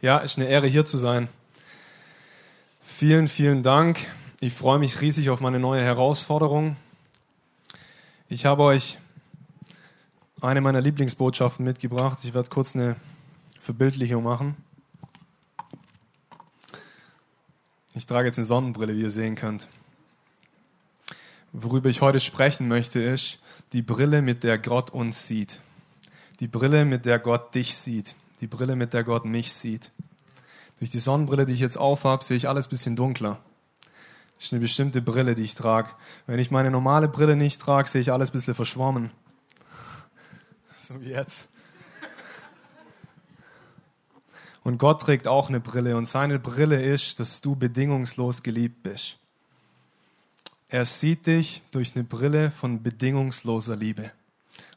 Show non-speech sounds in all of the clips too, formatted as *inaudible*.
Ja, ist eine Ehre hier zu sein. Vielen, vielen Dank. Ich freue mich riesig auf meine neue Herausforderung. Ich habe euch eine meiner Lieblingsbotschaften mitgebracht. Ich werde kurz eine Verbildlichung machen. Ich trage jetzt eine Sonnenbrille, wie ihr sehen könnt. Worüber ich heute sprechen möchte, ist die Brille, mit der Gott uns sieht. Die Brille, mit der Gott dich sieht die Brille, mit der Gott mich sieht. Durch die Sonnenbrille, die ich jetzt aufhab, sehe ich alles ein bisschen dunkler. Das ist eine bestimmte Brille, die ich trage. Wenn ich meine normale Brille nicht trage, sehe ich alles ein bisschen verschwommen. So wie jetzt. Und Gott trägt auch eine Brille und seine Brille ist, dass du bedingungslos geliebt bist. Er sieht dich durch eine Brille von bedingungsloser Liebe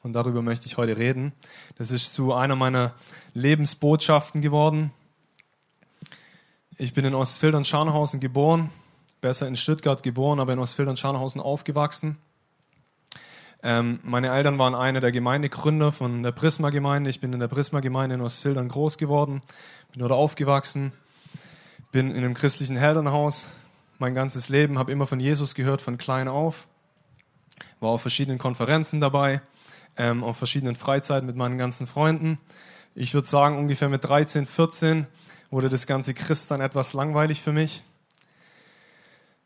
und darüber möchte ich heute reden. Das ist zu einer meiner Lebensbotschaften geworden. Ich bin in Ostfildern-Scharnhausen geboren, besser in Stuttgart geboren, aber in Ostfildern-Scharnhausen aufgewachsen. Ähm, meine Eltern waren einer der Gemeindegründer von der Prisma-Gemeinde. Ich bin in der Prisma-Gemeinde in Ostfildern groß geworden, bin dort aufgewachsen, bin in einem christlichen Elternhaus mein ganzes Leben, habe immer von Jesus gehört, von klein auf, war auf verschiedenen Konferenzen dabei, ähm, auf verschiedenen Freizeiten mit meinen ganzen Freunden. Ich würde sagen, ungefähr mit 13, 14 wurde das ganze Christ dann etwas langweilig für mich.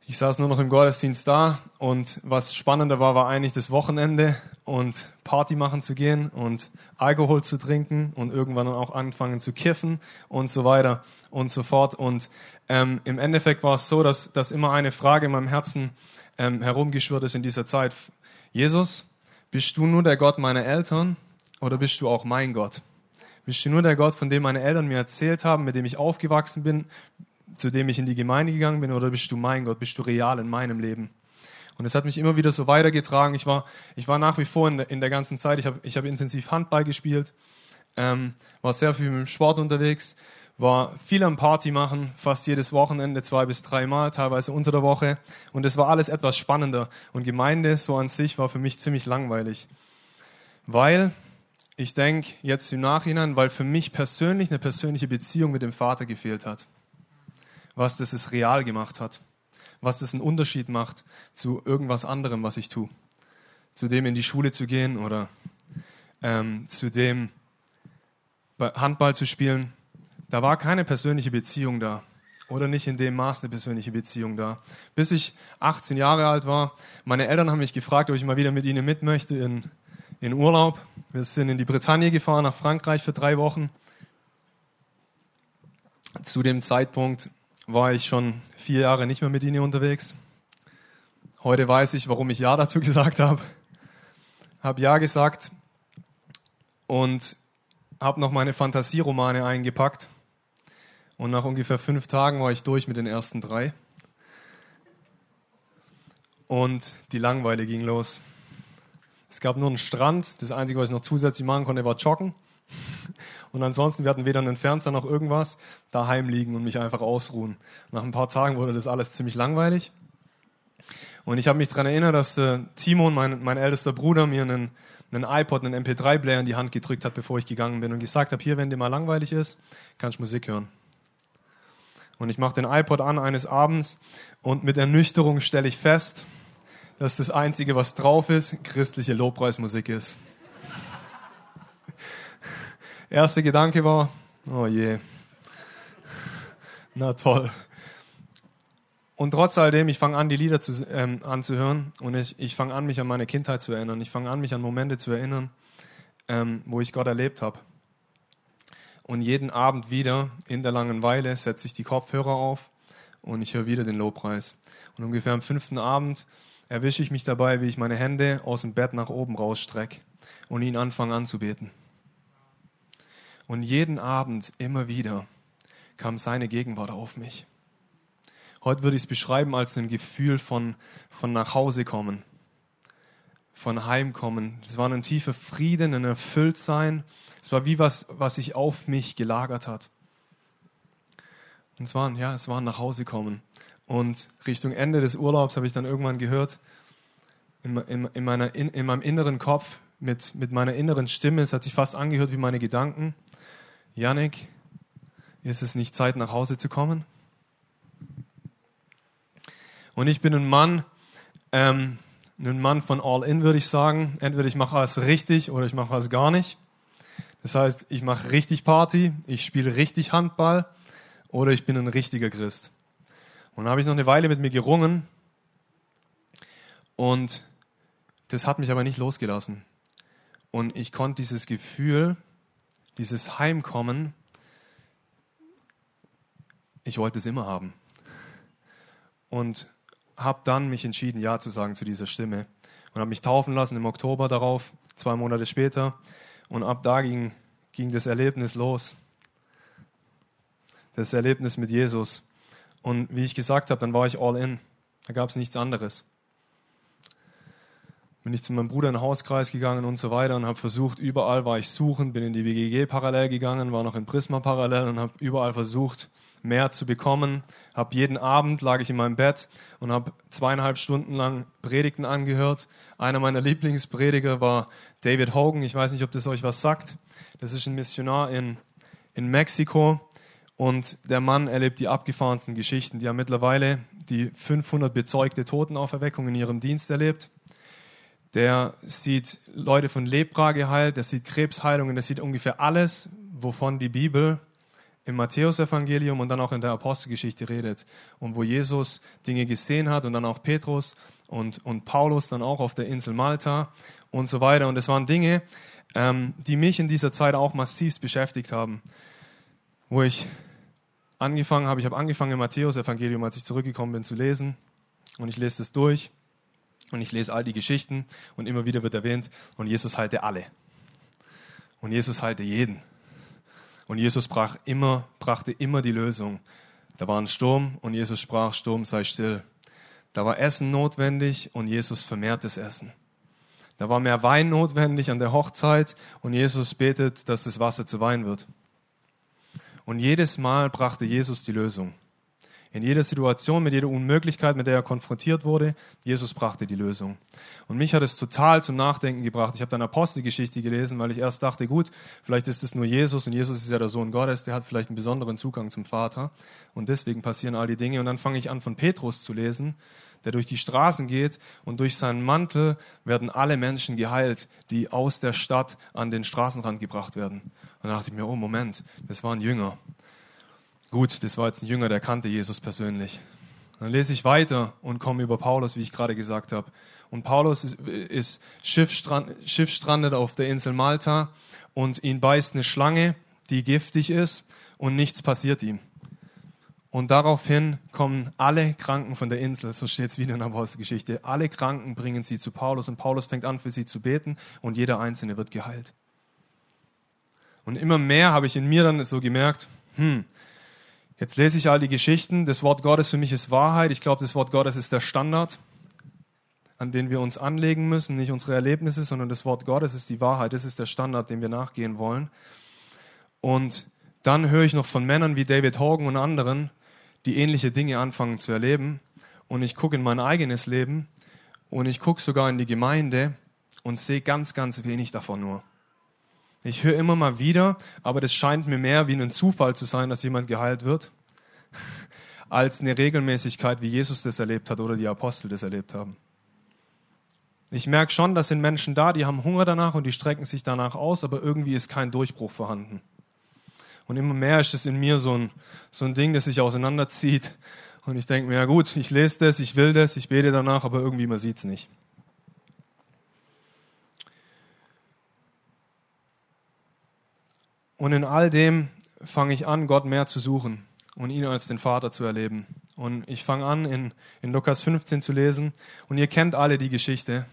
Ich saß nur noch im Gottesdienst da und was spannender war, war eigentlich das Wochenende und Party machen zu gehen und Alkohol zu trinken und irgendwann dann auch anfangen zu kiffen und so weiter und so fort. Und ähm, im Endeffekt war es so, dass, dass immer eine Frage in meinem Herzen ähm, herumgeschwirrt ist in dieser Zeit. Jesus, bist du nur der Gott meiner Eltern oder bist du auch mein Gott? Bist du nur der Gott, von dem meine Eltern mir erzählt haben, mit dem ich aufgewachsen bin, zu dem ich in die Gemeinde gegangen bin, oder bist du mein Gott? Bist du real in meinem Leben? Und es hat mich immer wieder so weitergetragen. Ich war, ich war nach wie vor in der, in der ganzen Zeit, ich habe ich hab intensiv Handball gespielt, ähm, war sehr viel mit dem Sport unterwegs, war viel am Party machen, fast jedes Wochenende, zwei bis dreimal, teilweise unter der Woche. Und es war alles etwas spannender. Und Gemeinde so an sich war für mich ziemlich langweilig. Weil, ich denke jetzt im Nachhinein, weil für mich persönlich eine persönliche Beziehung mit dem Vater gefehlt hat. Was das es real gemacht hat. Was das einen Unterschied macht zu irgendwas anderem, was ich tue. Zu dem in die Schule zu gehen oder ähm, zu dem Handball zu spielen da war keine persönliche Beziehung da. Oder nicht in dem Maß eine persönliche Beziehung da. Bis ich 18 Jahre alt war, meine Eltern haben mich gefragt, ob ich mal wieder mit ihnen mit möchte in, in Urlaub. Wir sind in die Bretagne gefahren, nach Frankreich für drei Wochen. Zu dem Zeitpunkt war ich schon vier Jahre nicht mehr mit ihnen unterwegs. Heute weiß ich, warum ich Ja dazu *laughs* gesagt habe. Habe Ja gesagt und habe noch meine Fantasieromane eingepackt und nach ungefähr fünf Tagen war ich durch mit den ersten drei. Und die Langweile ging los. Es gab nur einen Strand. Das Einzige, was ich noch zusätzlich machen konnte, war joggen. *laughs* Und ansonsten, wir hatten weder einen Fernseher noch irgendwas. Daheim liegen und mich einfach ausruhen. Nach ein paar Tagen wurde das alles ziemlich langweilig. Und ich habe mich daran erinnert, dass äh, Timon, mein, mein ältester Bruder, mir einen, einen iPod, einen MP3-Player in die Hand gedrückt hat, bevor ich gegangen bin und gesagt habe, hier, wenn dir mal langweilig ist, kannst du Musik hören. Und ich mache den iPod an eines Abends und mit Ernüchterung stelle ich fest, dass das Einzige, was drauf ist, christliche Lobpreismusik ist. *laughs* Erster Gedanke war, oh je, na toll. Und trotz alledem, ich fange an, die Lieder zu, ähm, anzuhören und ich, ich fange an, mich an meine Kindheit zu erinnern. Ich fange an, mich an Momente zu erinnern, ähm, wo ich Gott erlebt habe. Und jeden Abend wieder in der langen Weile setze ich die Kopfhörer auf und ich höre wieder den Lobpreis. Und ungefähr am fünften Abend erwische ich mich dabei, wie ich meine Hände aus dem Bett nach oben rausstrecke und ihn anfange anzubeten. Und jeden Abend immer wieder kam seine Gegenwart auf mich. Heute würde ich es beschreiben als ein Gefühl von, von nach Hause kommen, von Heimkommen. Es war ein tiefer Frieden, ein Erfülltsein, es war wie was, was sich auf mich gelagert hat. Und es waren, ja, es war nach Hause kommen. Und Richtung Ende des Urlaubs habe ich dann irgendwann gehört, in, in, in, meiner, in, in meinem inneren Kopf, mit, mit meiner inneren Stimme, es hat sich fast angehört wie meine Gedanken. Janik, Ist es nicht Zeit, nach Hause zu kommen? Und ich bin ein Mann, ähm, ein Mann von All-In, würde ich sagen. Entweder ich mache was richtig oder ich mache was gar nicht. Das heißt, ich mache richtig Party, ich spiele richtig Handball oder ich bin ein richtiger Christ. Und dann habe ich noch eine Weile mit mir gerungen und das hat mich aber nicht losgelassen. Und ich konnte dieses Gefühl, dieses Heimkommen, ich wollte es immer haben. Und habe dann mich entschieden, Ja zu sagen zu dieser Stimme. Und habe mich taufen lassen im Oktober darauf, zwei Monate später. Und ab da ging, ging das Erlebnis los. Das Erlebnis mit Jesus. Und wie ich gesagt habe, dann war ich all in. Da gab es nichts anderes. Bin ich zu meinem Bruder in den Hauskreis gegangen und so weiter und habe versucht, überall war ich suchen, bin in die WGG parallel gegangen, war noch in Prisma parallel und habe überall versucht, mehr zu bekommen. Hab jeden Abend lag ich in meinem Bett und habe zweieinhalb Stunden lang Predigten angehört. Einer meiner Lieblingsprediger war David Hogan. Ich weiß nicht, ob das euch was sagt. Das ist ein Missionar in, in Mexiko und der Mann erlebt die abgefahrensten Geschichten. Die haben mittlerweile die 500 bezeugte Totenauferweckung in ihrem Dienst erlebt. Der sieht Leute von Lepra geheilt, der sieht Krebsheilungen, der sieht ungefähr alles, wovon die Bibel im Matthäusevangelium und dann auch in der Apostelgeschichte redet. Und wo Jesus Dinge gesehen hat und dann auch Petrus und, und Paulus dann auch auf der Insel Malta und so weiter. Und es waren Dinge, ähm, die mich in dieser Zeit auch massiv beschäftigt haben, wo ich angefangen habe, ich habe angefangen im Matthäusevangelium, als ich zurückgekommen bin, zu lesen. Und ich lese es durch und ich lese all die Geschichten und immer wieder wird erwähnt und Jesus halte alle und Jesus halte jeden und Jesus brach immer, brachte immer die Lösung. Da war ein Sturm und Jesus sprach, Sturm sei still. Da war Essen notwendig und Jesus vermehrt das Essen. Da war mehr Wein notwendig an der Hochzeit und Jesus betet, dass das Wasser zu Wein wird. Und jedes Mal brachte Jesus die Lösung. In jeder Situation, mit jeder Unmöglichkeit, mit der er konfrontiert wurde, Jesus brachte die Lösung. Und mich hat es total zum Nachdenken gebracht. Ich habe dann Apostelgeschichte gelesen, weil ich erst dachte, gut, vielleicht ist es nur Jesus und Jesus ist ja der Sohn Gottes, der hat vielleicht einen besonderen Zugang zum Vater und deswegen passieren all die Dinge. Und dann fange ich an, von Petrus zu lesen, der durch die Straßen geht und durch seinen Mantel werden alle Menschen geheilt, die aus der Stadt an den Straßenrand gebracht werden. Und dann dachte ich mir, oh Moment, das waren Jünger. Gut, das war jetzt ein Jünger, der kannte Jesus persönlich. Dann lese ich weiter und komme über Paulus, wie ich gerade gesagt habe. Und Paulus ist, ist Schiffstrand, schiffstrandet auf der Insel Malta und ihn beißt eine Schlange, die giftig ist und nichts passiert ihm. Und daraufhin kommen alle Kranken von der Insel, so steht es wieder in der Apostelgeschichte, alle Kranken bringen sie zu Paulus und Paulus fängt an, für sie zu beten und jeder Einzelne wird geheilt. Und immer mehr habe ich in mir dann so gemerkt, hm, Jetzt lese ich all die Geschichten. Das Wort Gottes für mich ist Wahrheit. Ich glaube, das Wort Gottes ist der Standard, an den wir uns anlegen müssen. Nicht unsere Erlebnisse, sondern das Wort Gottes ist die Wahrheit. Das ist der Standard, dem wir nachgehen wollen. Und dann höre ich noch von Männern wie David Hogan und anderen, die ähnliche Dinge anfangen zu erleben. Und ich gucke in mein eigenes Leben und ich gucke sogar in die Gemeinde und sehe ganz, ganz wenig davon nur. Ich höre immer mal wieder, aber das scheint mir mehr wie ein Zufall zu sein, dass jemand geheilt wird, *laughs* als eine Regelmäßigkeit, wie Jesus das erlebt hat oder die Apostel das erlebt haben. Ich merke schon, dass sind Menschen da, die haben Hunger danach und die strecken sich danach aus, aber irgendwie ist kein Durchbruch vorhanden. Und immer mehr ist es in mir so ein, so ein Ding, das sich auseinanderzieht. Und ich denke mir, ja gut, ich lese das, ich will das, ich bete danach, aber irgendwie man sieht es nicht. Und in all dem fange ich an, Gott mehr zu suchen und ihn als den Vater zu erleben. Und ich fange an, in, in Lukas 15 zu lesen. Und ihr kennt alle die Geschichte.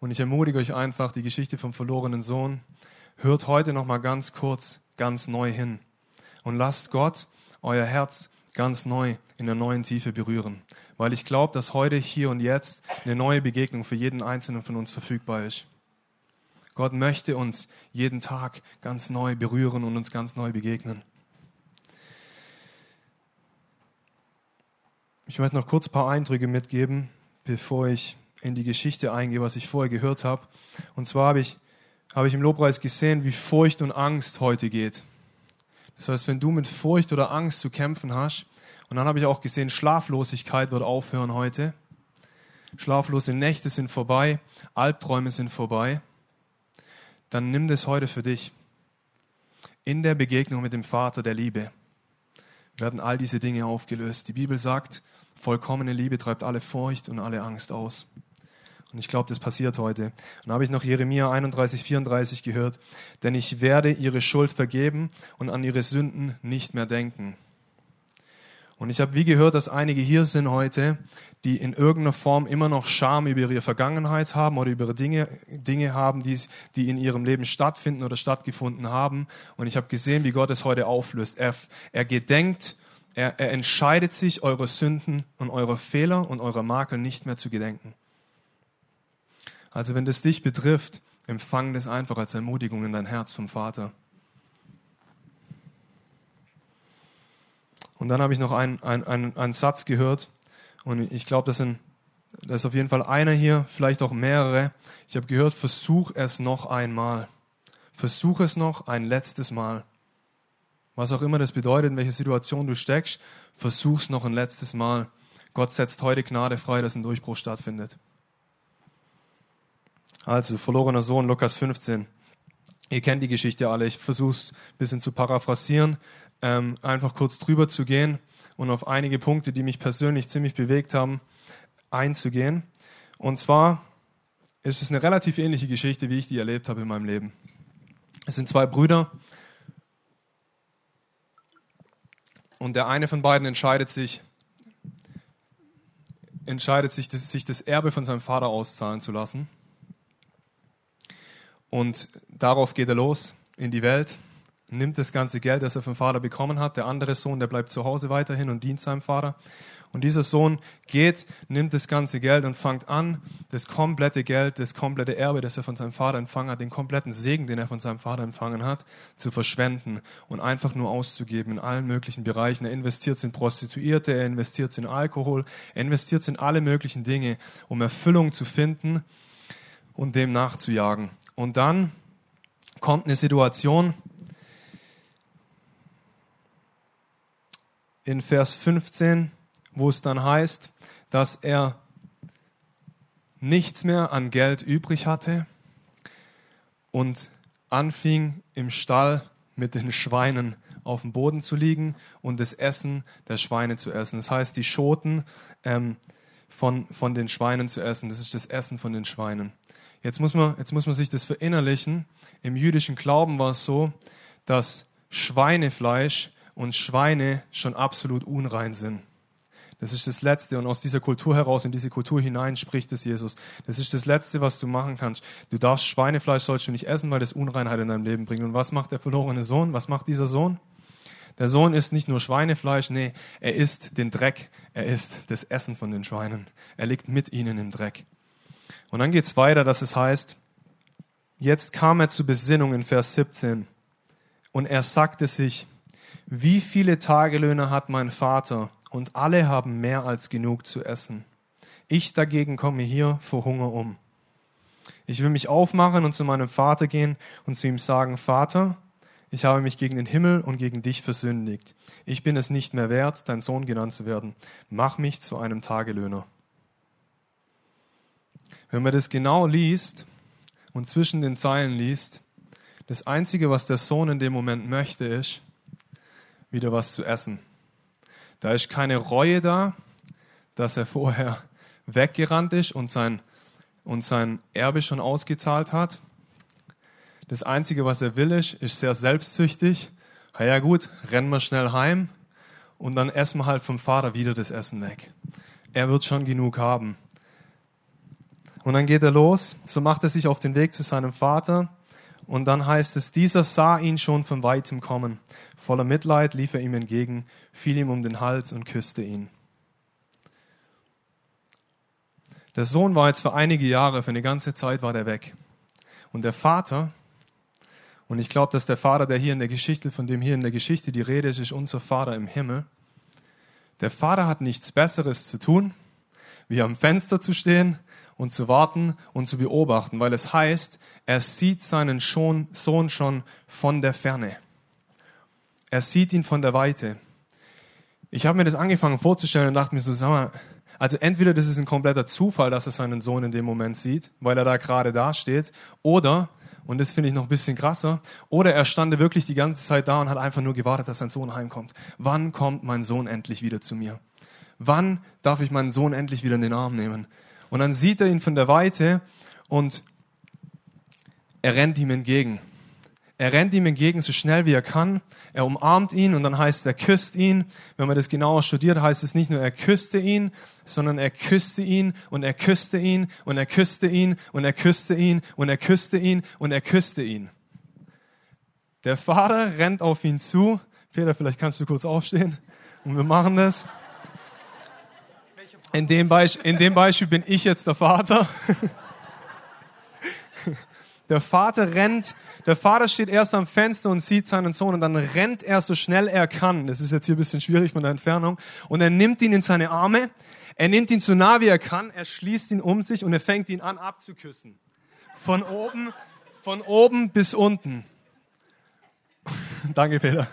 Und ich ermutige euch einfach, die Geschichte vom verlorenen Sohn. Hört heute noch mal ganz kurz, ganz neu hin. Und lasst Gott euer Herz ganz neu in der neuen Tiefe berühren. Weil ich glaube, dass heute, hier und jetzt eine neue Begegnung für jeden Einzelnen von uns verfügbar ist. Gott möchte uns jeden Tag ganz neu berühren und uns ganz neu begegnen. Ich möchte noch kurz ein paar Eindrücke mitgeben, bevor ich in die Geschichte eingehe, was ich vorher gehört habe. Und zwar habe ich, habe ich im Lobpreis gesehen, wie Furcht und Angst heute geht. Das heißt, wenn du mit Furcht oder Angst zu kämpfen hast, und dann habe ich auch gesehen, Schlaflosigkeit wird aufhören heute. Schlaflose Nächte sind vorbei, Albträume sind vorbei. Dann nimm das heute für dich. In der Begegnung mit dem Vater der Liebe werden all diese Dinge aufgelöst. Die Bibel sagt, vollkommene Liebe treibt alle Furcht und alle Angst aus. Und ich glaube, das passiert heute. Und habe ich noch Jeremia 31, 34 gehört. Denn ich werde ihre Schuld vergeben und an ihre Sünden nicht mehr denken. Und ich habe wie gehört, dass einige hier sind heute, die in irgendeiner Form immer noch Scham über ihre Vergangenheit haben oder über Dinge, Dinge haben, die, die in ihrem Leben stattfinden oder stattgefunden haben. Und ich habe gesehen, wie Gott es heute auflöst. Er, er gedenkt, er, er entscheidet sich, eure Sünden und eure Fehler und eure Makel nicht mehr zu gedenken. Also wenn das dich betrifft, empfang das einfach als Ermutigung in dein Herz vom Vater. Und dann habe ich noch einen, einen, einen Satz gehört und ich glaube, das, sind, das ist auf jeden Fall einer hier, vielleicht auch mehrere. Ich habe gehört, versuch es noch einmal. Versuch es noch ein letztes Mal. Was auch immer das bedeutet, in welcher Situation du steckst, versuch es noch ein letztes Mal. Gott setzt heute Gnade frei, dass ein Durchbruch stattfindet. Also, verlorener Sohn, Lukas 15. Ihr kennt die Geschichte alle. Ich versuche es ein bisschen zu paraphrasieren, ähm, einfach kurz drüber zu gehen und auf einige Punkte, die mich persönlich ziemlich bewegt haben, einzugehen. Und zwar ist es eine relativ ähnliche Geschichte, wie ich die erlebt habe in meinem Leben. Es sind zwei Brüder und der eine von beiden entscheidet sich, entscheidet sich, sich das Erbe von seinem Vater auszahlen zu lassen. Und darauf geht er los in die Welt, nimmt das ganze Geld, das er vom Vater bekommen hat. Der andere Sohn, der bleibt zu Hause weiterhin und dient seinem Vater. Und dieser Sohn geht, nimmt das ganze Geld und fängt an, das komplette Geld, das komplette Erbe, das er von seinem Vater empfangen hat, den kompletten Segen, den er von seinem Vater empfangen hat, zu verschwenden und einfach nur auszugeben in allen möglichen Bereichen. Er investiert in Prostituierte, er investiert in Alkohol, er investiert in alle möglichen Dinge, um Erfüllung zu finden und dem nachzujagen. Und dann kommt eine Situation in Vers 15, wo es dann heißt, dass er nichts mehr an Geld übrig hatte und anfing im Stall mit den Schweinen auf dem Boden zu liegen und das Essen der Schweine zu essen. Das heißt, die Schoten ähm, von, von den Schweinen zu essen. Das ist das Essen von den Schweinen. Jetzt muss man, jetzt muss man sich das verinnerlichen. Im jüdischen Glauben war es so, dass Schweinefleisch und Schweine schon absolut unrein sind. Das ist das Letzte. Und aus dieser Kultur heraus, in diese Kultur hinein spricht es Jesus. Das ist das Letzte, was du machen kannst. Du darfst Schweinefleisch sollst du nicht essen, weil das Unreinheit in deinem Leben bringt. Und was macht der verlorene Sohn? Was macht dieser Sohn? Der Sohn isst nicht nur Schweinefleisch, nee, er isst den Dreck. Er isst das Essen von den Schweinen. Er liegt mit ihnen im Dreck. Und dann geht es weiter, dass es heißt, jetzt kam er zur Besinnung in Vers 17 und er sagte sich, wie viele Tagelöhner hat mein Vater und alle haben mehr als genug zu essen. Ich dagegen komme hier vor Hunger um. Ich will mich aufmachen und zu meinem Vater gehen und zu ihm sagen, Vater, ich habe mich gegen den Himmel und gegen dich versündigt. Ich bin es nicht mehr wert, dein Sohn genannt zu werden. Mach mich zu einem Tagelöhner. Wenn man das genau liest und zwischen den Zeilen liest, das Einzige, was der Sohn in dem Moment möchte, ist, wieder was zu essen. Da ist keine Reue da, dass er vorher *laughs* weggerannt ist und sein, und sein Erbe schon ausgezahlt hat. Das Einzige, was er will, ist, ist sehr selbstsüchtig. Na ja gut, rennen wir schnell heim und dann essen wir halt vom Vater wieder das Essen weg. Er wird schon genug haben. Und dann geht er los, so macht er sich auf den Weg zu seinem Vater. Und dann heißt es, dieser sah ihn schon von weitem kommen. Voller Mitleid lief er ihm entgegen, fiel ihm um den Hals und küsste ihn. Der Sohn war jetzt für einige Jahre, für eine ganze Zeit war der weg. Und der Vater, und ich glaube, dass der Vater, der hier in der Geschichte, von dem hier in der Geschichte die Rede ist, ist unser Vater im Himmel. Der Vater hat nichts Besseres zu tun, wie am Fenster zu stehen und zu warten und zu beobachten, weil es heißt, er sieht seinen Sohn schon von der Ferne. Er sieht ihn von der Weite. Ich habe mir das angefangen vorzustellen und dachte mir so, sag mal, also entweder das ist ein kompletter Zufall, dass er seinen Sohn in dem Moment sieht, weil er da gerade da steht, oder, und das finde ich noch ein bisschen krasser, oder er stand wirklich die ganze Zeit da und hat einfach nur gewartet, dass sein Sohn heimkommt. Wann kommt mein Sohn endlich wieder zu mir? Wann darf ich meinen Sohn endlich wieder in den Arm nehmen? Und dann sieht er ihn von der Weite und er rennt ihm entgegen. Er rennt ihm entgegen so schnell wie er kann. Er umarmt ihn und dann heißt er küsst ihn. Wenn man das genauer studiert, heißt es nicht nur er küsste ihn, sondern er küsste ihn und er küsste ihn und er küsste ihn und er küsste ihn und er küsste ihn und er küsste ihn. Der Vater rennt auf ihn zu. Peter, vielleicht kannst du kurz aufstehen und wir machen das. In dem, Beispiel, in dem Beispiel bin ich jetzt der Vater. Der Vater rennt, der Vater steht erst am Fenster und sieht seinen Sohn und dann rennt er so schnell er kann. Das ist jetzt hier ein bisschen schwierig von der Entfernung. Und er nimmt ihn in seine Arme, er nimmt ihn so nah wie er kann, er schließt ihn um sich und er fängt ihn an abzuküssen. Von oben, von oben bis unten. *laughs* Danke, Peter.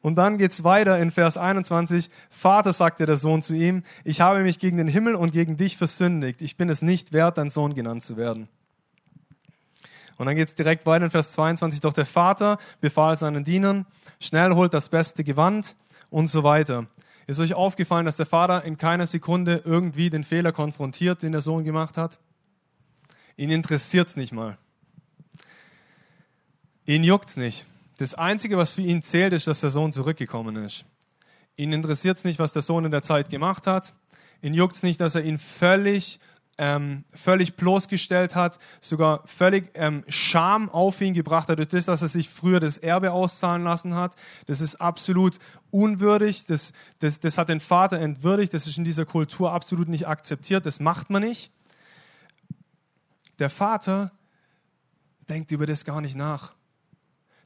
Und dann geht's weiter in Vers 21. Vater, sagte der Sohn zu ihm, ich habe mich gegen den Himmel und gegen dich versündigt. Ich bin es nicht wert, dein Sohn genannt zu werden. Und dann geht's direkt weiter in Vers 22. Doch der Vater befahl seinen Dienern, schnell holt das beste Gewand und so weiter. Ist euch aufgefallen, dass der Vater in keiner Sekunde irgendwie den Fehler konfrontiert, den der Sohn gemacht hat? Ihn interessiert's nicht mal. Ihn juckt's nicht. Das Einzige, was für ihn zählt, ist, dass der Sohn zurückgekommen ist. Ihn interessiert es nicht, was der Sohn in der Zeit gemacht hat. Ihn juckt es nicht, dass er ihn völlig, ähm, völlig bloßgestellt hat, sogar völlig ähm, Scham auf ihn gebracht hat durch das, dass er sich früher das Erbe auszahlen lassen hat. Das ist absolut unwürdig. Das, das, das hat den Vater entwürdigt. Das ist in dieser Kultur absolut nicht akzeptiert. Das macht man nicht. Der Vater denkt über das gar nicht nach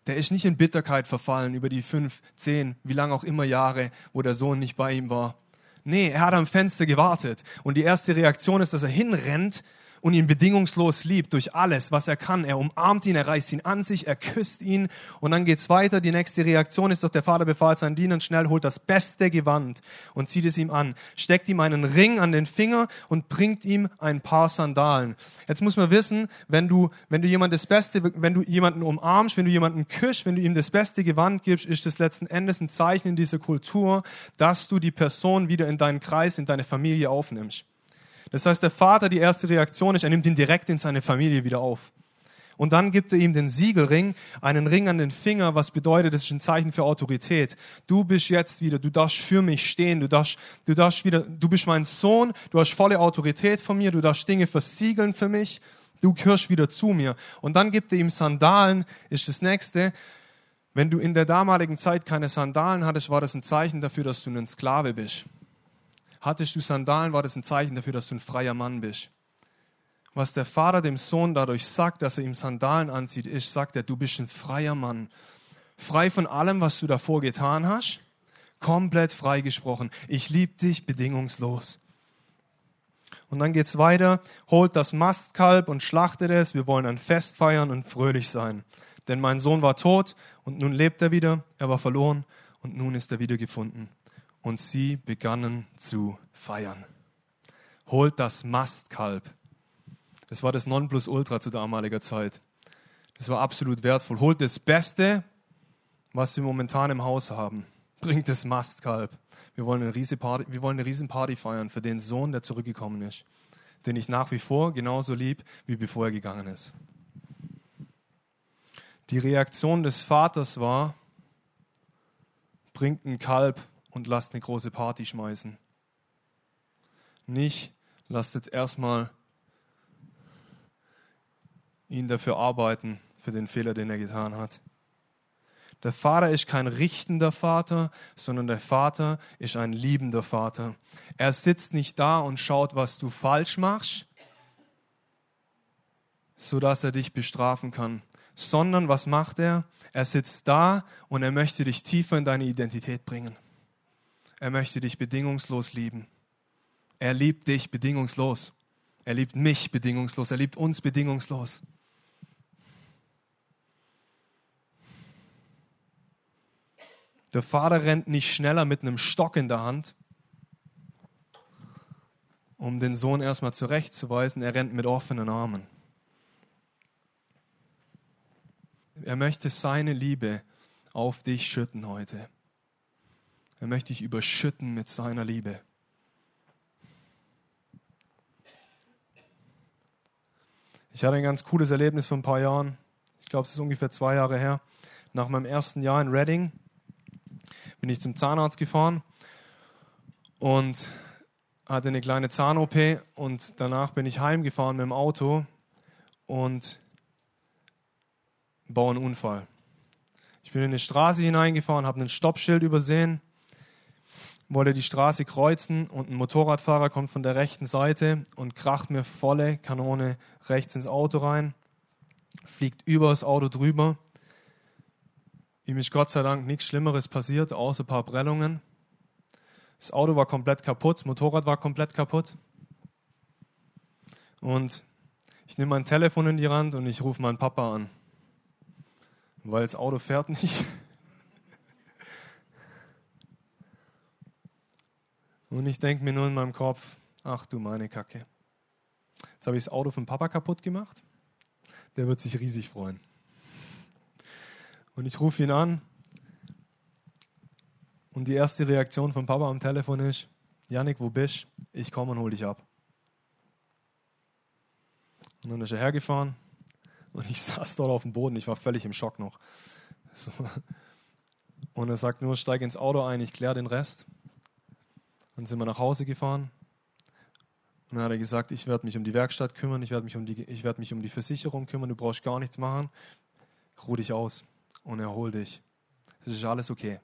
der ist nicht in Bitterkeit verfallen über die fünf, zehn, wie lange auch immer Jahre, wo der Sohn nicht bei ihm war. Nee, er hat am Fenster gewartet. Und die erste Reaktion ist, dass er hinrennt und ihn bedingungslos liebt durch alles, was er kann. Er umarmt ihn, er reißt ihn an sich, er küsst ihn und dann geht's weiter. Die nächste Reaktion ist doch, der Vater befahl seinen Dienern schnell, holt das beste Gewand und zieht es ihm an, steckt ihm einen Ring an den Finger und bringt ihm ein paar Sandalen. Jetzt muss man wissen, wenn du, wenn du jemand das Beste, wenn du jemanden umarmst, wenn du jemanden küsst, wenn du ihm das beste Gewand gibst, ist das letzten Endes ein Zeichen in dieser Kultur, dass du die Person wieder in deinen Kreis, in deine Familie aufnimmst. Das heißt, der Vater, die erste Reaktion ist, er nimmt ihn direkt in seine Familie wieder auf. Und dann gibt er ihm den Siegelring, einen Ring an den Finger, was bedeutet, das ist ein Zeichen für Autorität. Du bist jetzt wieder, du darfst für mich stehen, du darfst, du darfst wieder, du bist mein Sohn, du hast volle Autorität von mir, du darfst Dinge versiegeln für mich, du gehörst wieder zu mir. Und dann gibt er ihm Sandalen, ist das nächste. Wenn du in der damaligen Zeit keine Sandalen hattest, war das ein Zeichen dafür, dass du ein Sklave bist. Hattest du Sandalen, war das ein Zeichen dafür, dass du ein freier Mann bist. Was der Vater dem Sohn dadurch sagt, dass er ihm Sandalen anzieht, ist, sagt er, du bist ein freier Mann. Frei von allem, was du davor getan hast. Komplett freigesprochen. Ich liebe dich bedingungslos. Und dann geht's weiter. Holt das Mastkalb und schlachtet es. Wir wollen ein Fest feiern und fröhlich sein. Denn mein Sohn war tot und nun lebt er wieder. Er war verloren und nun ist er wieder gefunden und sie begannen zu feiern. Holt das Mastkalb. Das war das Nonplusultra zu damaliger Zeit. Das war absolut wertvoll. Holt das Beste, was wir momentan im Haus haben. Bringt das Mastkalb. Wir wollen eine Riesenparty, wir wollen eine Riesenparty feiern für den Sohn, der zurückgekommen ist, den ich nach wie vor genauso lieb, wie bevor er gegangen ist. Die Reaktion des Vaters war, bringt ein Kalb und lasst eine große Party schmeißen. Nicht, lasst jetzt erstmal ihn dafür arbeiten, für den Fehler, den er getan hat. Der Vater ist kein richtender Vater, sondern der Vater ist ein liebender Vater. Er sitzt nicht da und schaut, was du falsch machst, sodass er dich bestrafen kann, sondern was macht er? Er sitzt da und er möchte dich tiefer in deine Identität bringen. Er möchte dich bedingungslos lieben. Er liebt dich bedingungslos. Er liebt mich bedingungslos. Er liebt uns bedingungslos. Der Vater rennt nicht schneller mit einem Stock in der Hand, um den Sohn erstmal zurechtzuweisen. Er rennt mit offenen Armen. Er möchte seine Liebe auf dich schütten heute. Er möchte dich überschütten mit seiner Liebe. Ich hatte ein ganz cooles Erlebnis vor ein paar Jahren. Ich glaube, es ist ungefähr zwei Jahre her. Nach meinem ersten Jahr in Reading bin ich zum Zahnarzt gefahren und hatte eine kleine Zahn-OP und danach bin ich heimgefahren mit dem Auto und baue einen Unfall. Ich bin in eine Straße hineingefahren, habe ein Stoppschild übersehen, wollte die Straße kreuzen und ein Motorradfahrer kommt von der rechten Seite und kracht mir volle Kanone rechts ins Auto rein, fliegt über das Auto drüber. Ihm ist Gott sei Dank nichts Schlimmeres passiert, außer ein paar Prellungen. Das Auto war komplett kaputt, das Motorrad war komplett kaputt. Und ich nehme mein Telefon in die Hand und ich rufe meinen Papa an weil das Auto fährt nicht. *laughs* Und ich denke mir nur in meinem Kopf, ach du meine Kacke. Jetzt habe ich das Auto von Papa kaputt gemacht. Der wird sich riesig freuen. Und ich rufe ihn an. Und die erste Reaktion von Papa am Telefon ist, Janik, wo bist du? Ich komme und hol dich ab. Und dann ist er hergefahren, und ich *laughs* saß dort auf dem Boden, ich war völlig im Schock noch. So. Und er sagt nur, steig ins Auto ein, ich kläre den Rest. Dann sind wir nach Hause gefahren. Und dann hat er gesagt, ich werde mich um die Werkstatt kümmern, ich werde mich, um die, werd mich um die Versicherung kümmern, du brauchst gar nichts machen. Ruh dich aus und erhol dich. Es ist alles okay.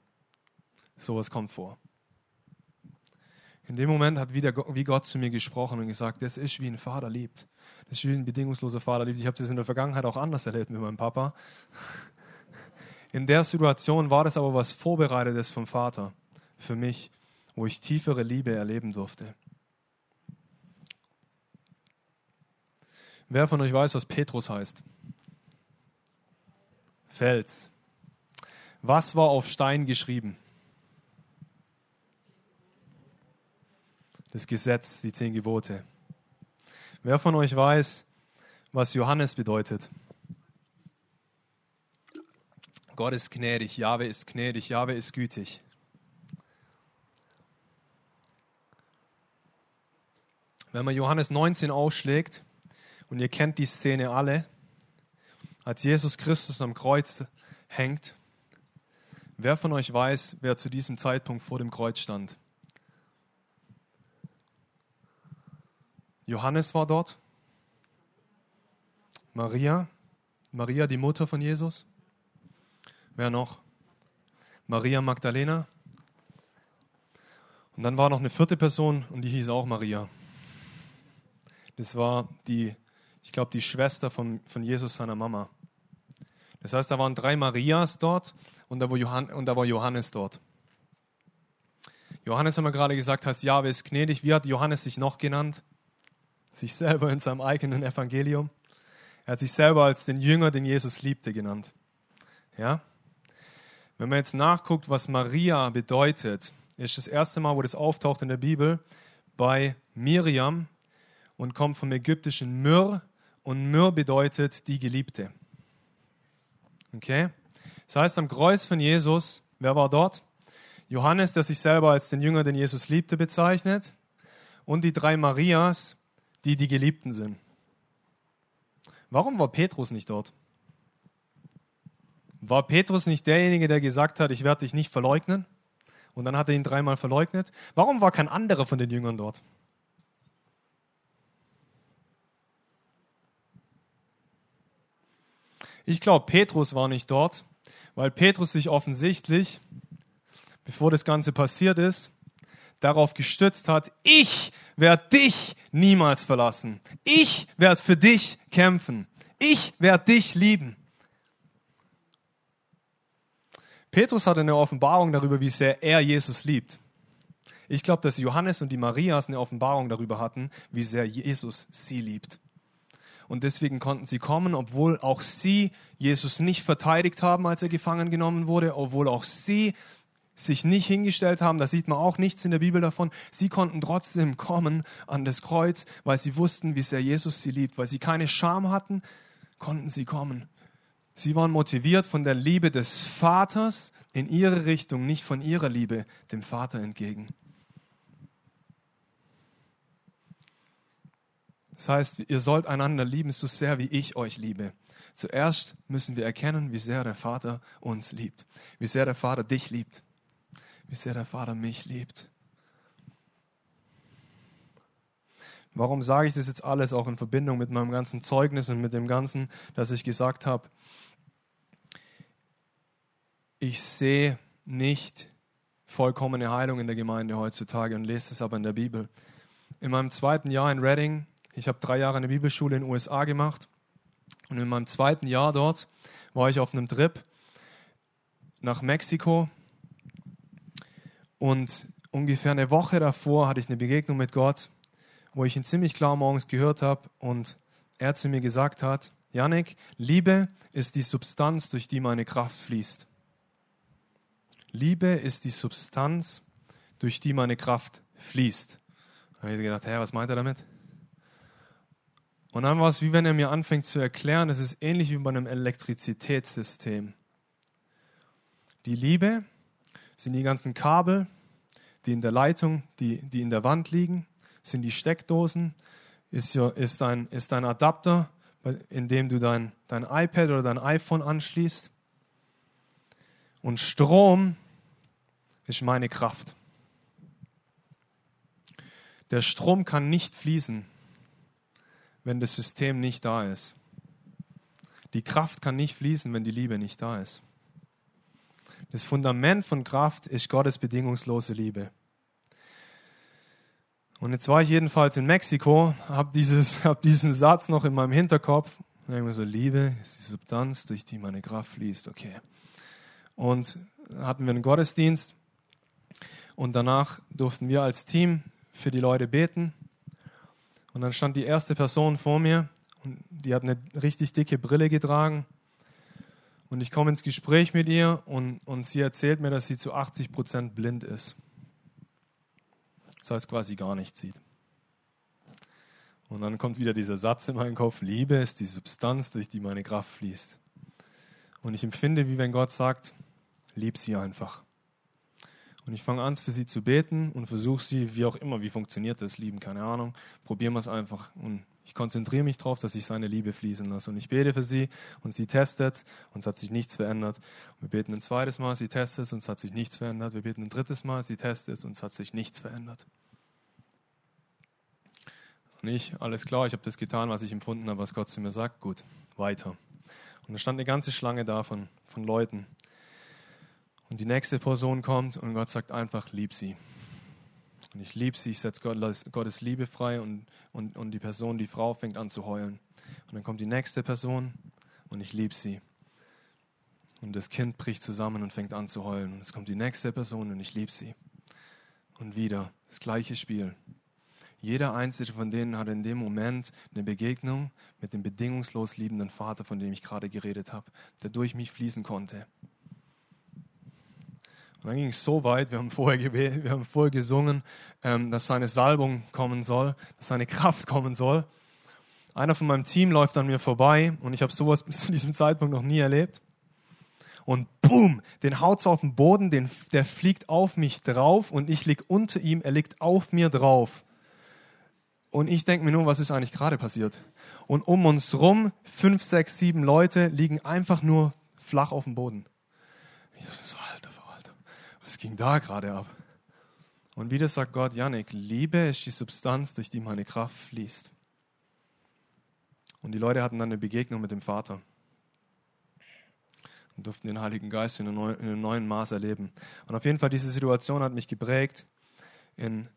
Sowas kommt vor. In dem Moment hat wieder, wie Gott zu mir gesprochen und gesagt, das ist wie ein Vater liebt. Das ist wie ein bedingungsloser Vater liebt. Ich habe das in der Vergangenheit auch anders erlebt mit meinem Papa. In der Situation war das aber was Vorbereitetes vom Vater für mich, wo ich tiefere Liebe erleben durfte. Wer von euch weiß, was Petrus heißt? Fels. Was war auf Stein geschrieben? Das Gesetz, die zehn Gebote. Wer von euch weiß, was Johannes bedeutet? Gott ist gnädig, Jahwe ist gnädig, Jahwe ist gütig. Wenn man Johannes 19 aufschlägt, und ihr kennt die Szene alle, als Jesus Christus am Kreuz hängt, wer von euch weiß, wer zu diesem Zeitpunkt vor dem Kreuz stand? Johannes war dort. Maria, Maria, die Mutter von Jesus. Wer noch? Maria Magdalena. Und dann war noch eine vierte Person und die hieß auch Maria. Das war die, ich glaube, die Schwester von, von Jesus, seiner Mama. Das heißt, da waren drei Marias dort und da war, Johann, und da war Johannes dort. Johannes haben wir gerade gesagt, heißt Jahwe ist gnädig. Wie hat Johannes sich noch genannt? sich selber in seinem eigenen Evangelium. Er hat sich selber als den Jünger, den Jesus liebte, genannt. Ja? Wenn man jetzt nachguckt, was Maria bedeutet, ist das erste Mal, wo das auftaucht in der Bibel, bei Miriam und kommt vom ägyptischen Myr und Myr bedeutet die Geliebte. Okay? Das heißt, am Kreuz von Jesus, wer war dort? Johannes, der sich selber als den Jünger, den Jesus liebte, bezeichnet. Und die drei Marias, die die Geliebten sind. Warum war Petrus nicht dort? War Petrus nicht derjenige, der gesagt hat, ich werde dich nicht verleugnen? Und dann hat er ihn dreimal verleugnet. Warum war kein anderer von den Jüngern dort? Ich glaube, Petrus war nicht dort, weil Petrus sich offensichtlich, bevor das Ganze passiert ist, darauf gestützt hat, ich werde dich niemals verlassen. Ich werde für dich kämpfen. Ich werde dich lieben. Petrus hatte eine Offenbarung darüber, wie sehr er Jesus liebt. Ich glaube, dass Johannes und die Marias eine Offenbarung darüber hatten, wie sehr Jesus sie liebt. Und deswegen konnten sie kommen, obwohl auch sie Jesus nicht verteidigt haben, als er gefangen genommen wurde, obwohl auch sie sich nicht hingestellt haben, da sieht man auch nichts in der Bibel davon, sie konnten trotzdem kommen an das Kreuz, weil sie wussten, wie sehr Jesus sie liebt, weil sie keine Scham hatten, konnten sie kommen. Sie waren motiviert von der Liebe des Vaters in ihre Richtung, nicht von ihrer Liebe dem Vater entgegen. Das heißt, ihr sollt einander lieben, so sehr wie ich euch liebe. Zuerst müssen wir erkennen, wie sehr der Vater uns liebt, wie sehr der Vater dich liebt wie sehr der Vater mich liebt. Warum sage ich das jetzt alles auch in Verbindung mit meinem ganzen Zeugnis und mit dem Ganzen, dass ich gesagt habe, ich sehe nicht vollkommene Heilung in der Gemeinde heutzutage und lese es aber in der Bibel. In meinem zweiten Jahr in Reading, ich habe drei Jahre eine Bibelschule in den USA gemacht und in meinem zweiten Jahr dort war ich auf einem Trip nach Mexiko und ungefähr eine Woche davor hatte ich eine Begegnung mit Gott, wo ich ihn ziemlich klar morgens gehört habe und er zu mir gesagt hat, Janik, Liebe ist die Substanz, durch die meine Kraft fließt. Liebe ist die Substanz, durch die meine Kraft fließt. Da habe ich gedacht, hä, was meint er damit? Und dann war es wie wenn er mir anfängt zu erklären, es ist ähnlich wie bei einem Elektrizitätssystem. Die Liebe sind die ganzen Kabel, die in der Leitung, die, die in der Wand liegen, sind die Steckdosen, ist, ist, dein, ist dein Adapter, in dem du dein, dein iPad oder dein iPhone anschließt. Und Strom ist meine Kraft. Der Strom kann nicht fließen, wenn das System nicht da ist. Die Kraft kann nicht fließen, wenn die Liebe nicht da ist. Das Fundament von Kraft ist Gottes bedingungslose Liebe. Und jetzt war ich jedenfalls in Mexiko, habe *laughs* hab diesen Satz noch in meinem Hinterkopf. Mir so, Liebe ist die Substanz, durch die meine Kraft fließt. Okay. Und hatten wir einen Gottesdienst und danach durften wir als Team für die Leute beten. Und dann stand die erste Person vor mir und die hat eine richtig dicke Brille getragen und ich komme ins Gespräch mit ihr und, und sie erzählt mir, dass sie zu 80 Prozent blind ist. Das heißt quasi gar nichts sieht. Und dann kommt wieder dieser Satz in meinen Kopf, Liebe ist die Substanz, durch die meine Kraft fließt. Und ich empfinde, wie wenn Gott sagt, lieb sie einfach. Und ich fange an, für sie zu beten und versuche sie, wie auch immer, wie funktioniert das, lieben, keine Ahnung, probieren wir es einfach. Und ich konzentriere mich darauf, dass ich seine Liebe fließen lasse. Und ich bete für sie und sie testet und es hat sich nichts verändert. Wir beten ein zweites Mal, sie testet und es hat sich nichts verändert. Wir beten ein drittes Mal, sie testet und es hat sich nichts verändert. Und ich, alles klar, ich habe das getan, was ich empfunden habe, was Gott zu mir sagt. Gut, weiter. Und da stand eine ganze Schlange da von Leuten. Und die nächste Person kommt und Gott sagt einfach, lieb sie. Und ich liebe sie, ich setze Gottes Liebe frei und, und, und die Person, die Frau, fängt an zu heulen. Und dann kommt die nächste Person und ich liebe sie. Und das Kind bricht zusammen und fängt an zu heulen. Und es kommt die nächste Person und ich liebe sie. Und wieder das gleiche Spiel. Jeder einzelne von denen hatte in dem Moment eine Begegnung mit dem bedingungslos liebenden Vater, von dem ich gerade geredet habe, der durch mich fließen konnte. Und dann ging es so weit, wir haben vorher, wir haben vorher gesungen, ähm, dass seine Salbung kommen soll, dass seine Kraft kommen soll. Einer von meinem Team läuft an mir vorbei und ich habe sowas *laughs* bis zu diesem Zeitpunkt noch nie erlebt. Und boom, den haut's auf den Boden, den, der fliegt auf mich drauf und ich lieg unter ihm, er liegt auf mir drauf. Und ich denke mir nur, was ist eigentlich gerade passiert? Und um uns rum, fünf, sechs, sieben Leute liegen einfach nur flach auf dem Boden. Ich so, was ging da gerade ab? Und wieder sagt Gott, Janik, Liebe ist die Substanz, durch die meine Kraft fließt. Und die Leute hatten dann eine Begegnung mit dem Vater und durften den Heiligen Geist in einem neuen Maß erleben. Und auf jeden Fall, diese Situation hat mich geprägt in,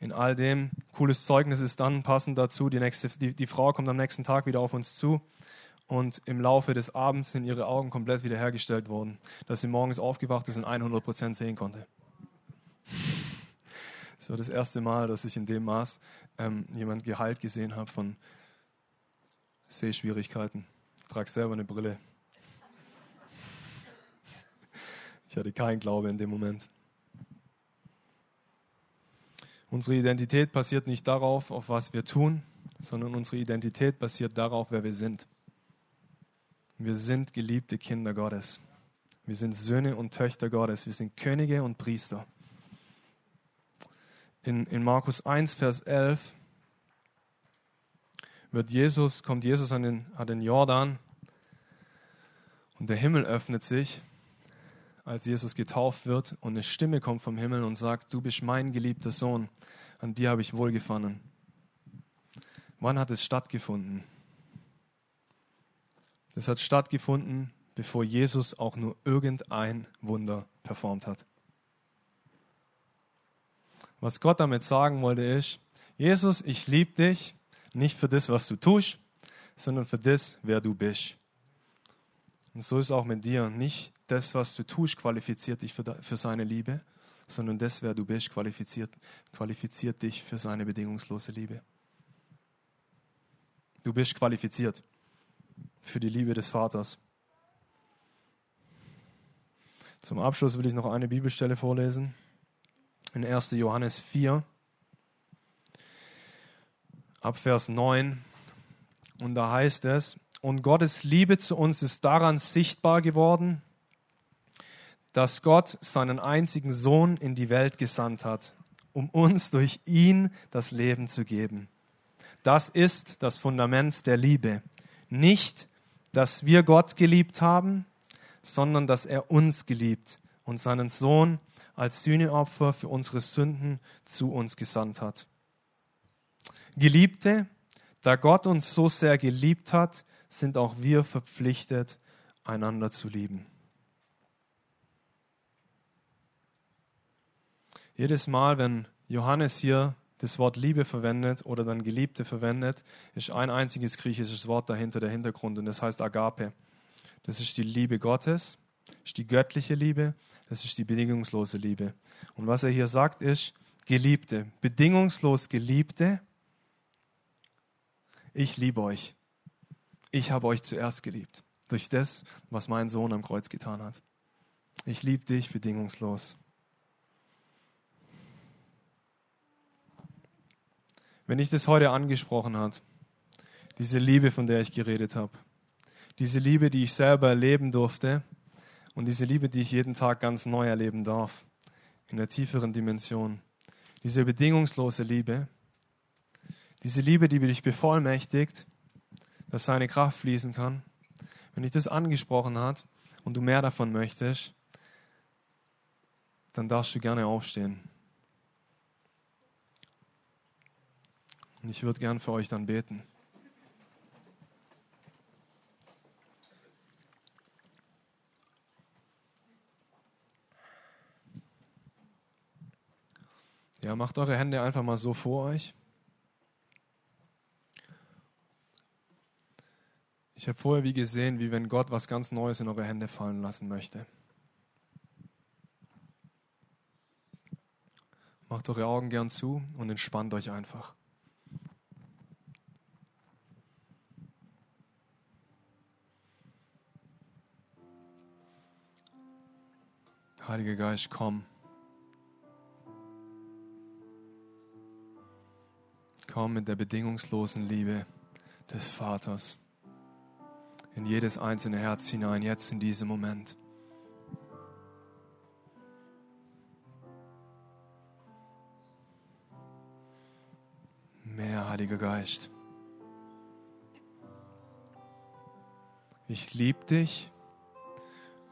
in all dem. Cooles Zeugnis ist dann passend dazu. Die, nächste, die, die Frau kommt am nächsten Tag wieder auf uns zu und im Laufe des Abends sind ihre Augen komplett wiederhergestellt worden, dass sie morgens aufgewacht ist und 100% sehen konnte. *laughs* Das war das erste Mal, dass ich in dem Maß ähm, jemand geheilt gesehen habe von Sehschwierigkeiten. Ich trage selber eine Brille. Ich hatte keinen Glaube in dem Moment. Unsere Identität basiert nicht darauf, auf was wir tun, sondern unsere Identität basiert darauf, wer wir sind. Wir sind geliebte Kinder Gottes. Wir sind Söhne und Töchter Gottes. Wir sind Könige und Priester. In, in Markus 1, Vers 11 wird Jesus, kommt Jesus an den, an den Jordan und der Himmel öffnet sich, als Jesus getauft wird und eine Stimme kommt vom Himmel und sagt, du bist mein geliebter Sohn, an dir habe ich wohlgefallen. Wann hat es stattgefunden? Das hat stattgefunden, bevor Jesus auch nur irgendein Wunder performt hat. Was Gott damit sagen wollte ist, Jesus, ich liebe dich, nicht für das, was du tust, sondern für das, wer du bist. Und so ist es auch mit dir. Nicht das, was du tust, qualifiziert dich für, für seine Liebe, sondern das, wer du bist, qualifiziert, qualifiziert dich für seine bedingungslose Liebe. Du bist qualifiziert für die Liebe des Vaters. Zum Abschluss will ich noch eine Bibelstelle vorlesen. In 1. Johannes 4, ab Vers 9. Und da heißt es, und Gottes Liebe zu uns ist daran sichtbar geworden, dass Gott seinen einzigen Sohn in die Welt gesandt hat, um uns durch ihn das Leben zu geben. Das ist das Fundament der Liebe. Nicht, dass wir Gott geliebt haben, sondern dass er uns geliebt und seinen Sohn als Sühneopfer für unsere Sünden zu uns gesandt hat. Geliebte, da Gott uns so sehr geliebt hat, sind auch wir verpflichtet, einander zu lieben. Jedes Mal, wenn Johannes hier das Wort Liebe verwendet oder dann Geliebte verwendet, ist ein einziges griechisches Wort dahinter, der Hintergrund, und das heißt Agape. Das ist die Liebe Gottes, ist die göttliche Liebe, das ist die bedingungslose Liebe. Und was er hier sagt, ist Geliebte, bedingungslos Geliebte. Ich liebe euch. Ich habe euch zuerst geliebt. Durch das, was mein Sohn am Kreuz getan hat. Ich liebe dich bedingungslos. Wenn ich das heute angesprochen habe, diese Liebe, von der ich geredet habe, diese Liebe, die ich selber erleben durfte und diese Liebe, die ich jeden Tag ganz neu erleben darf, in der tieferen Dimension, diese bedingungslose Liebe, diese Liebe, die dich bevollmächtigt, dass seine Kraft fließen kann, wenn ich das angesprochen hat und du mehr davon möchtest, dann darfst du gerne aufstehen. Und ich würde gern für euch dann beten. Ja, macht eure Hände einfach mal so vor euch. Ich habe vorher wie gesehen, wie wenn Gott was ganz Neues in eure Hände fallen lassen möchte. Macht eure Augen gern zu und entspannt euch einfach. Heiliger Geist, komm. Komm mit der bedingungslosen Liebe des Vaters in jedes einzelne Herz hinein, jetzt in diesem Moment. Mehr, Heiliger Geist. Ich liebe dich,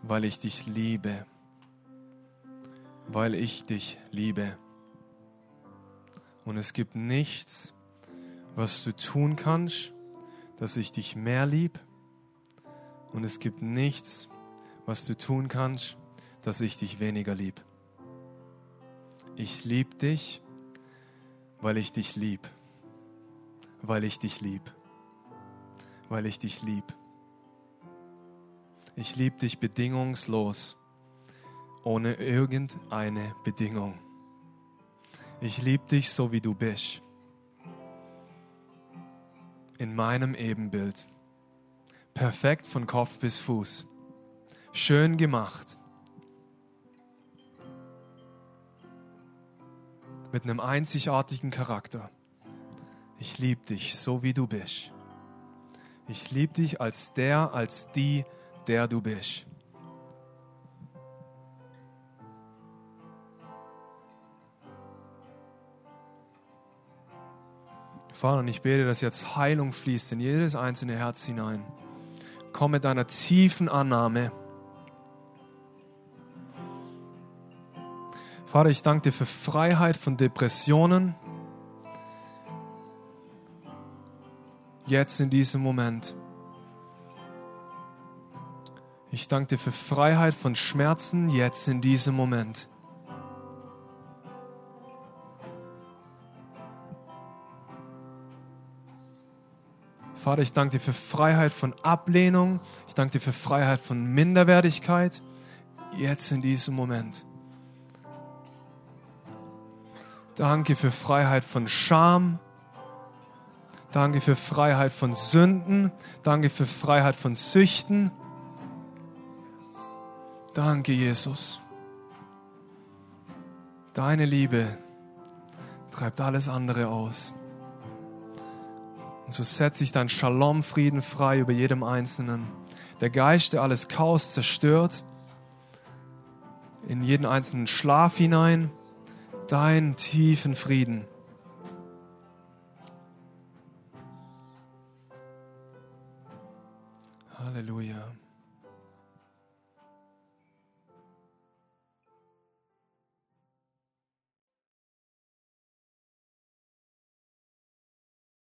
weil ich dich liebe weil ich dich liebe. Und es gibt nichts, was du tun kannst, dass ich dich mehr lieb. Und es gibt nichts, was du tun kannst, dass ich dich weniger lieb. Ich liebe dich, weil ich dich lieb. Weil ich dich lieb. Weil ich dich lieb. Ich liebe dich bedingungslos ohne irgendeine Bedingung. Ich liebe dich so, wie du bist. In meinem Ebenbild. Perfekt von Kopf bis Fuß. Schön gemacht. Mit einem einzigartigen Charakter. Ich liebe dich so, wie du bist. Ich liebe dich als der, als die, der du bist. Vater, und ich bete, dass jetzt Heilung fließt in jedes einzelne Herz hinein. Komm mit deiner tiefen Annahme. Vater, ich danke dir für Freiheit von Depressionen. Jetzt in diesem Moment. Ich danke dir für Freiheit von Schmerzen jetzt in diesem Moment. Vater, ich danke dir für Freiheit von Ablehnung. Ich danke dir für Freiheit von Minderwertigkeit. Jetzt in diesem Moment. Danke für Freiheit von Scham. Danke für Freiheit von Sünden. Danke für Freiheit von Süchten. Danke, Jesus. Deine Liebe treibt alles andere aus. Und so setze ich dein Shalom-Frieden frei über jedem Einzelnen. Der Geist, der alles Chaos zerstört, in jeden einzelnen Schlaf hinein, deinen tiefen Frieden. Halleluja.